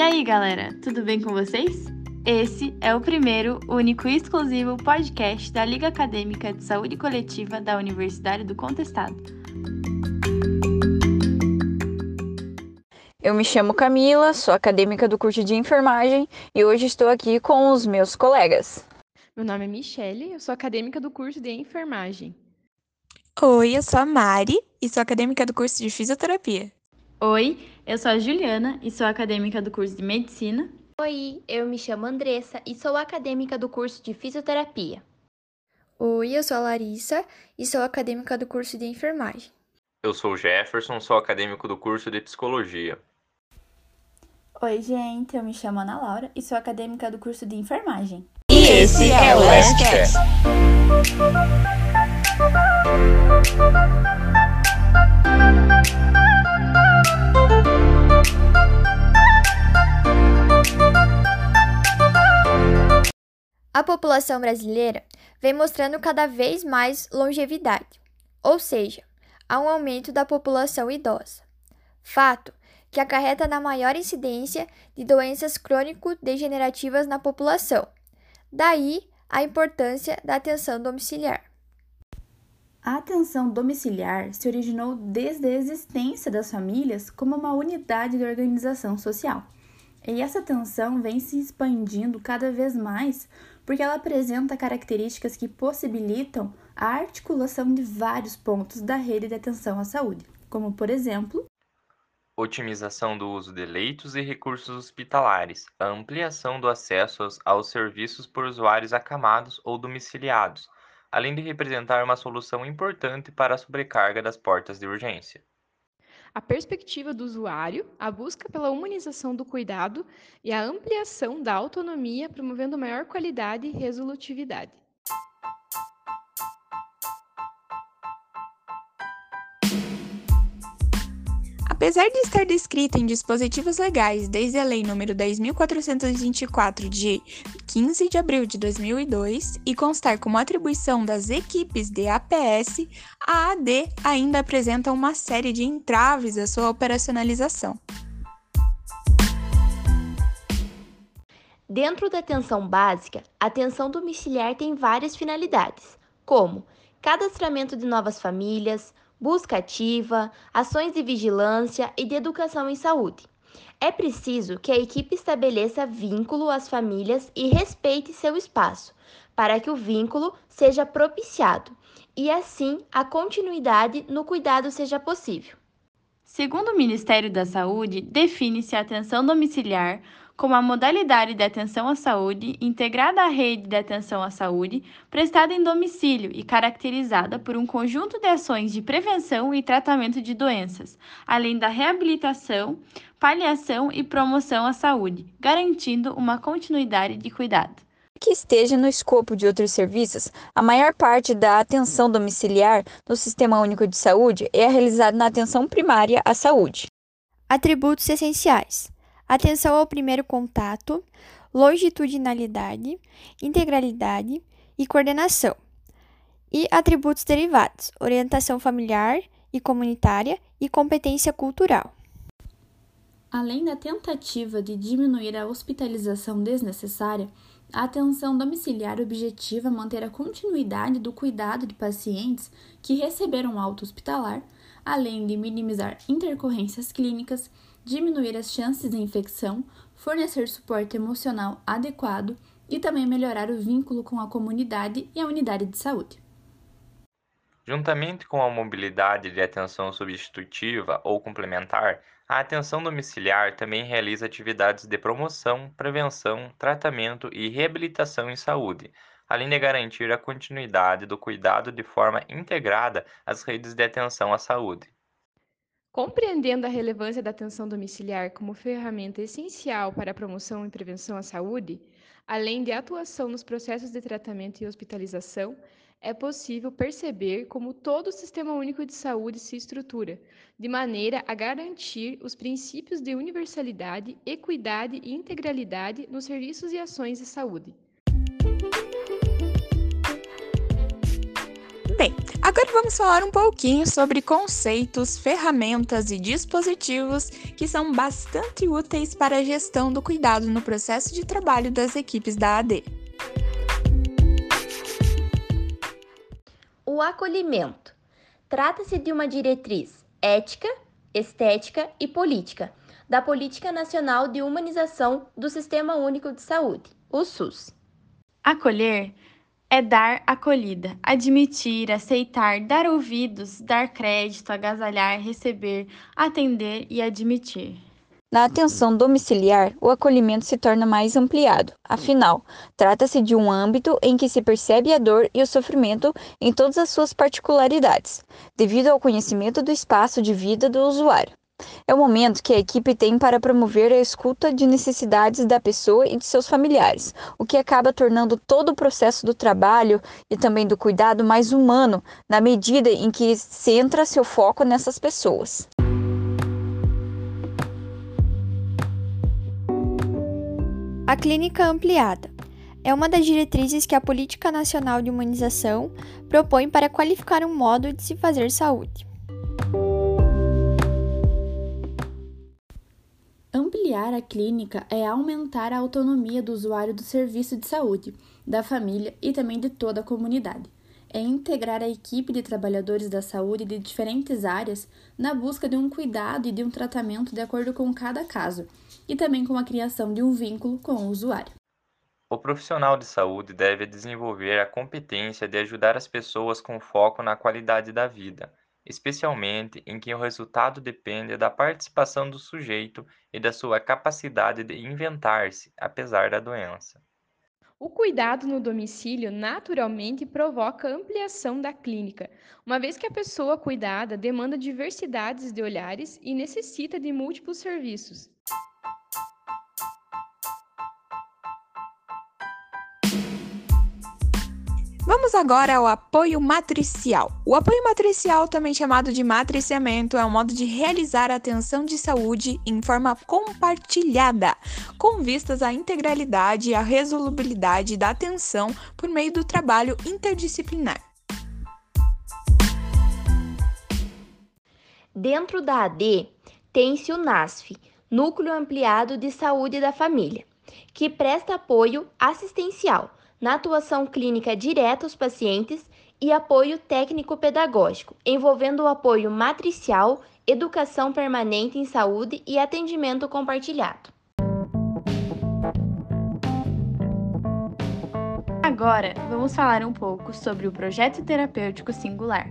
E aí, galera, tudo bem com vocês? Esse é o primeiro, único e exclusivo podcast da Liga Acadêmica de Saúde Coletiva da Universidade do Contestado. Eu me chamo Camila, sou acadêmica do curso de enfermagem e hoje estou aqui com os meus colegas. Meu nome é Michele, eu sou acadêmica do curso de enfermagem. Oi, eu sou a Mari e sou acadêmica do curso de fisioterapia. Oi, eu sou a Juliana e sou acadêmica do curso de medicina. Oi, eu me chamo Andressa e sou acadêmica do curso de fisioterapia. Oi, eu sou a Larissa e sou acadêmica do curso de enfermagem. Eu sou o Jefferson, sou acadêmico do curso de psicologia. Oi, gente, eu me chamo Ana Laura e sou acadêmica do curso de enfermagem. E esse é o Lastcast. A população brasileira vem mostrando cada vez mais longevidade, ou seja, há um aumento da população idosa. Fato que acarreta na maior incidência de doenças crônico-degenerativas na população. Daí a importância da atenção domiciliar. A atenção domiciliar se originou desde a existência das famílias como uma unidade de organização social. E essa atenção vem se expandindo cada vez mais porque ela apresenta características que possibilitam a articulação de vários pontos da rede de atenção à saúde, como, por exemplo, otimização do uso de leitos e recursos hospitalares, ampliação do acesso aos serviços por usuários acamados ou domiciliados, além de representar uma solução importante para a sobrecarga das portas de urgência. A perspectiva do usuário, a busca pela humanização do cuidado e a ampliação da autonomia, promovendo maior qualidade e resolutividade. Apesar de estar descrita em dispositivos legais desde a Lei nº 10.424 de 15 de abril de 2002 e constar como atribuição das equipes de APS, a AD ainda apresenta uma série de entraves à sua operacionalização. Dentro da atenção básica, a atenção domiciliar tem várias finalidades, como cadastramento de novas famílias, busca ativa, ações de vigilância e de educação em saúde. É preciso que a equipe estabeleça vínculo às famílias e respeite seu espaço, para que o vínculo seja propiciado e assim a continuidade no cuidado seja possível. Segundo o Ministério da Saúde, define-se a atenção domiciliar como a modalidade de atenção à saúde integrada à rede de atenção à saúde, prestada em domicílio e caracterizada por um conjunto de ações de prevenção e tratamento de doenças, além da reabilitação, paliação e promoção à saúde, garantindo uma continuidade de cuidado que esteja no escopo de outros serviços, a maior parte da atenção domiciliar no Sistema Único de Saúde é realizada na atenção primária à saúde. Atributos essenciais: atenção ao primeiro contato, longitudinalidade, integralidade e coordenação. E atributos derivados: orientação familiar e comunitária e competência cultural. Além da tentativa de diminuir a hospitalização desnecessária, a atenção domiciliar objetiva manter a continuidade do cuidado de pacientes que receberam alta hospitalar, além de minimizar intercorrências clínicas diminuir as chances de infecção, fornecer suporte emocional adequado e também melhorar o vínculo com a comunidade e a unidade de saúde. Juntamente com a mobilidade de atenção substitutiva ou complementar, a atenção domiciliar também realiza atividades de promoção, prevenção, tratamento e reabilitação em saúde, além de garantir a continuidade do cuidado de forma integrada às redes de atenção à saúde. Compreendendo a relevância da atenção domiciliar como ferramenta essencial para a promoção e prevenção à saúde, além de atuação nos processos de tratamento e hospitalização, é possível perceber como todo o Sistema Único de Saúde se estrutura, de maneira a garantir os princípios de universalidade, equidade e integralidade nos serviços e ações de saúde. Bem, agora vamos falar um pouquinho sobre conceitos, ferramentas e dispositivos que são bastante úteis para a gestão do cuidado no processo de trabalho das equipes da AD. O acolhimento trata-se de uma diretriz ética, estética e política da Política Nacional de Humanização do Sistema Único de Saúde, o SUS. Acolher é dar acolhida, admitir, aceitar, dar ouvidos, dar crédito, agasalhar, receber, atender e admitir. Na atenção domiciliar, o acolhimento se torna mais ampliado. Afinal, trata-se de um âmbito em que se percebe a dor e o sofrimento em todas as suas particularidades, devido ao conhecimento do espaço de vida do usuário. É o momento que a equipe tem para promover a escuta de necessidades da pessoa e de seus familiares, o que acaba tornando todo o processo do trabalho e também do cuidado mais humano, na medida em que centra seu foco nessas pessoas. A clínica ampliada é uma das diretrizes que a Política Nacional de Humanização propõe para qualificar um modo de se fazer saúde. Ampliar a clínica é aumentar a autonomia do usuário do serviço de saúde, da família e também de toda a comunidade. É integrar a equipe de trabalhadores da saúde de diferentes áreas na busca de um cuidado e de um tratamento de acordo com cada caso, e também com a criação de um vínculo com o usuário. O profissional de saúde deve desenvolver a competência de ajudar as pessoas com foco na qualidade da vida especialmente em que o resultado depende da participação do sujeito e da sua capacidade de inventar-se, apesar da doença. O cuidado no domicílio naturalmente provoca ampliação da clínica, uma vez que a pessoa cuidada demanda diversidades de olhares e necessita de múltiplos serviços. Vamos agora ao apoio matricial. O apoio matricial, também chamado de matriciamento, é um modo de realizar a atenção de saúde em forma compartilhada, com vistas à integralidade e à resolubilidade da atenção por meio do trabalho interdisciplinar. Dentro da AD, tem-se o NASF, Núcleo Ampliado de Saúde da Família, que presta apoio assistencial na atuação clínica direta aos pacientes e apoio técnico-pedagógico, envolvendo o apoio matricial, educação permanente em saúde e atendimento compartilhado. Agora, vamos falar um pouco sobre o projeto terapêutico singular.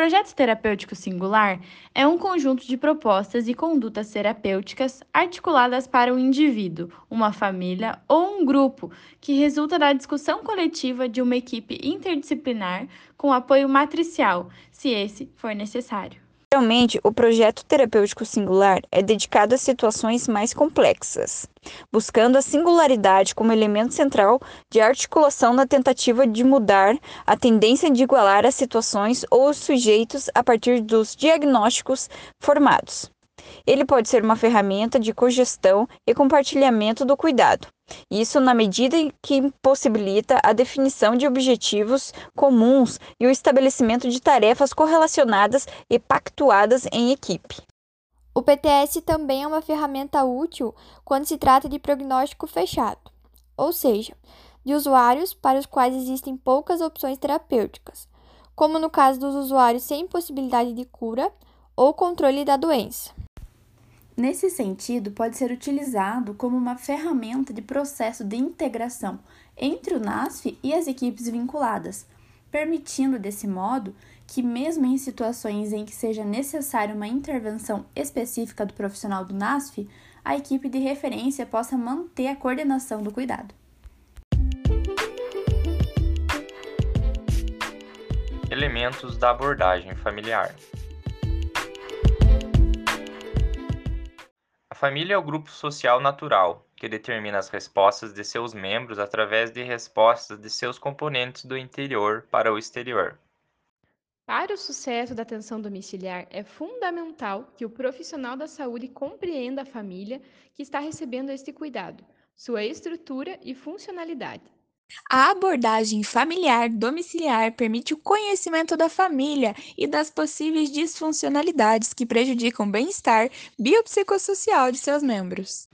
Projeto terapêutico singular é um conjunto de propostas e condutas terapêuticas articuladas para um indivíduo, uma família ou um grupo que resulta da discussão coletiva de uma equipe interdisciplinar com apoio matricial, se esse for necessário. Geralmente, o projeto terapêutico singular é dedicado a situações mais complexas, buscando a singularidade como elemento central de articulação na tentativa de mudar a tendência de igualar as situações ou os sujeitos a partir dos diagnósticos formados. Ele pode ser uma ferramenta de cogestão e compartilhamento do cuidado. Isso na medida em que possibilita a definição de objetivos comuns e o estabelecimento de tarefas correlacionadas e pactuadas em equipe. O PTS também é uma ferramenta útil quando se trata de prognóstico fechado, ou seja, de usuários para os quais existem poucas opções terapêuticas, como no caso dos usuários sem possibilidade de cura ou controle da doença. Nesse sentido, pode ser utilizado como uma ferramenta de processo de integração entre o NASF e as equipes vinculadas, permitindo desse modo que, mesmo em situações em que seja necessária uma intervenção específica do profissional do NASF, a equipe de referência possa manter a coordenação do cuidado. Elementos da abordagem familiar. Família é o grupo social natural, que determina as respostas de seus membros através de respostas de seus componentes do interior para o exterior. Para o sucesso da atenção domiciliar, é fundamental que o profissional da saúde compreenda a família que está recebendo este cuidado, sua estrutura e funcionalidade. A abordagem familiar domiciliar permite o conhecimento da família e das possíveis disfuncionalidades que prejudicam o bem-estar biopsicossocial de seus membros.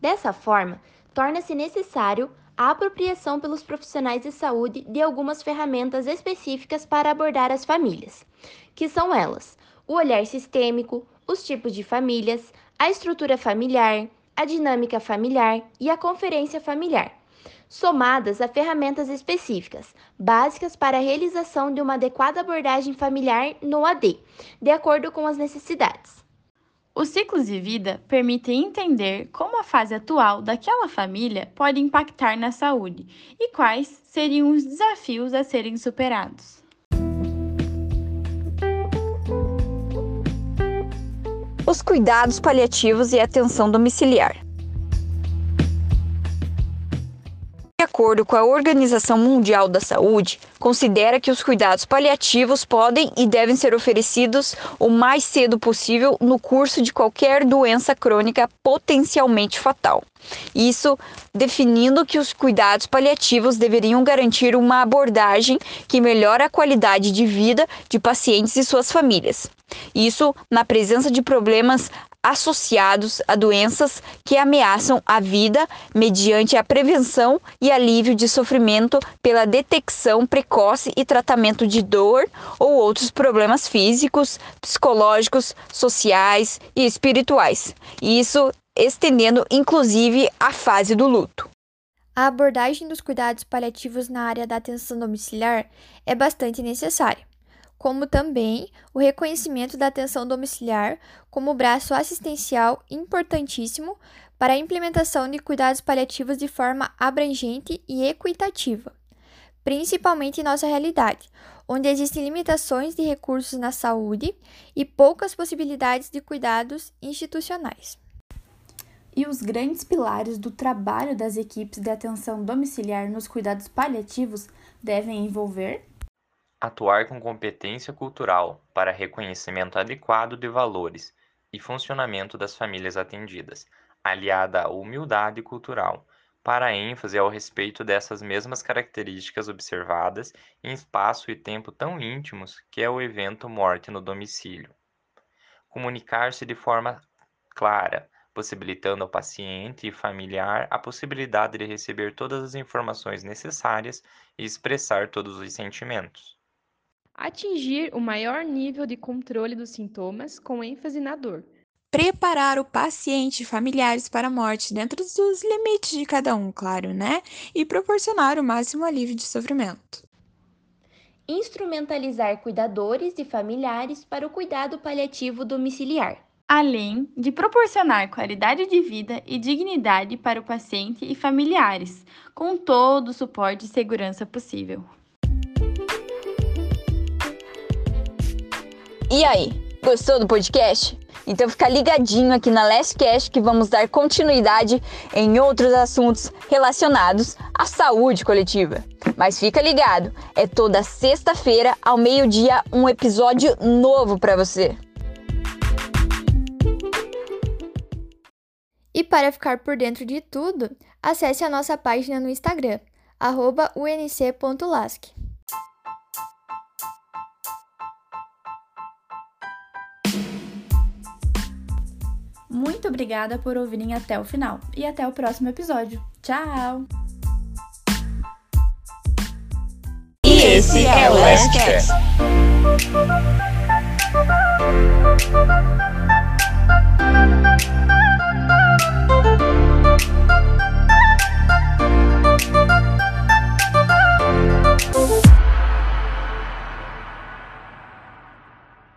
Dessa forma, torna-se necessário a apropriação pelos profissionais de saúde de algumas ferramentas específicas para abordar as famílias, que são elas: o olhar sistêmico, os tipos de famílias, a estrutura familiar, a dinâmica familiar e a conferência familiar, somadas a ferramentas específicas, básicas para a realização de uma adequada abordagem familiar no AD, de acordo com as necessidades. Os ciclos de vida permitem entender como a fase atual daquela família pode impactar na saúde e quais seriam os desafios a serem superados. Os cuidados paliativos e atenção domiciliar. Acordo com a Organização Mundial da Saúde, considera que os cuidados paliativos podem e devem ser oferecidos o mais cedo possível no curso de qualquer doença crônica potencialmente fatal. Isso definindo que os cuidados paliativos deveriam garantir uma abordagem que melhora a qualidade de vida de pacientes e suas famílias. Isso na presença de problemas associados a doenças que ameaçam a vida mediante a prevenção e alívio de sofrimento pela detecção precoce e tratamento de dor ou outros problemas físicos, psicológicos, sociais e espirituais. Isso estendendo inclusive a fase do luto. A abordagem dos cuidados paliativos na área da atenção domiciliar é bastante necessária como também o reconhecimento da atenção domiciliar como braço assistencial importantíssimo para a implementação de cuidados paliativos de forma abrangente e equitativa, principalmente em nossa realidade, onde existem limitações de recursos na saúde e poucas possibilidades de cuidados institucionais. E os grandes pilares do trabalho das equipes de atenção domiciliar nos cuidados paliativos devem envolver atuar com competência cultural para reconhecimento adequado de valores e funcionamento das famílias atendidas, aliada à humildade cultural, para ênfase ao respeito dessas mesmas características observadas em espaço e tempo tão íntimos que é o evento morte no domicílio. Comunicar-se de forma clara, possibilitando ao paciente e familiar a possibilidade de receber todas as informações necessárias e expressar todos os sentimentos. Atingir o maior nível de controle dos sintomas com ênfase na dor. Preparar o paciente e familiares para a morte dentro dos limites de cada um, claro, né? E proporcionar o máximo alívio de sofrimento. Instrumentalizar cuidadores e familiares para o cuidado paliativo domiciliar. Além de proporcionar qualidade de vida e dignidade para o paciente e familiares, com todo o suporte e segurança possível. E aí, gostou do podcast? Então fica ligadinho aqui na Lastcast que vamos dar continuidade em outros assuntos relacionados à saúde coletiva. Mas fica ligado, é toda sexta-feira ao meio-dia um episódio novo para você. E para ficar por dentro de tudo, acesse a nossa página no Instagram, unc.lasc. Muito obrigada por ouvirem até o final e até o próximo episódio. Tchau! E esse é o Lastcast. Thank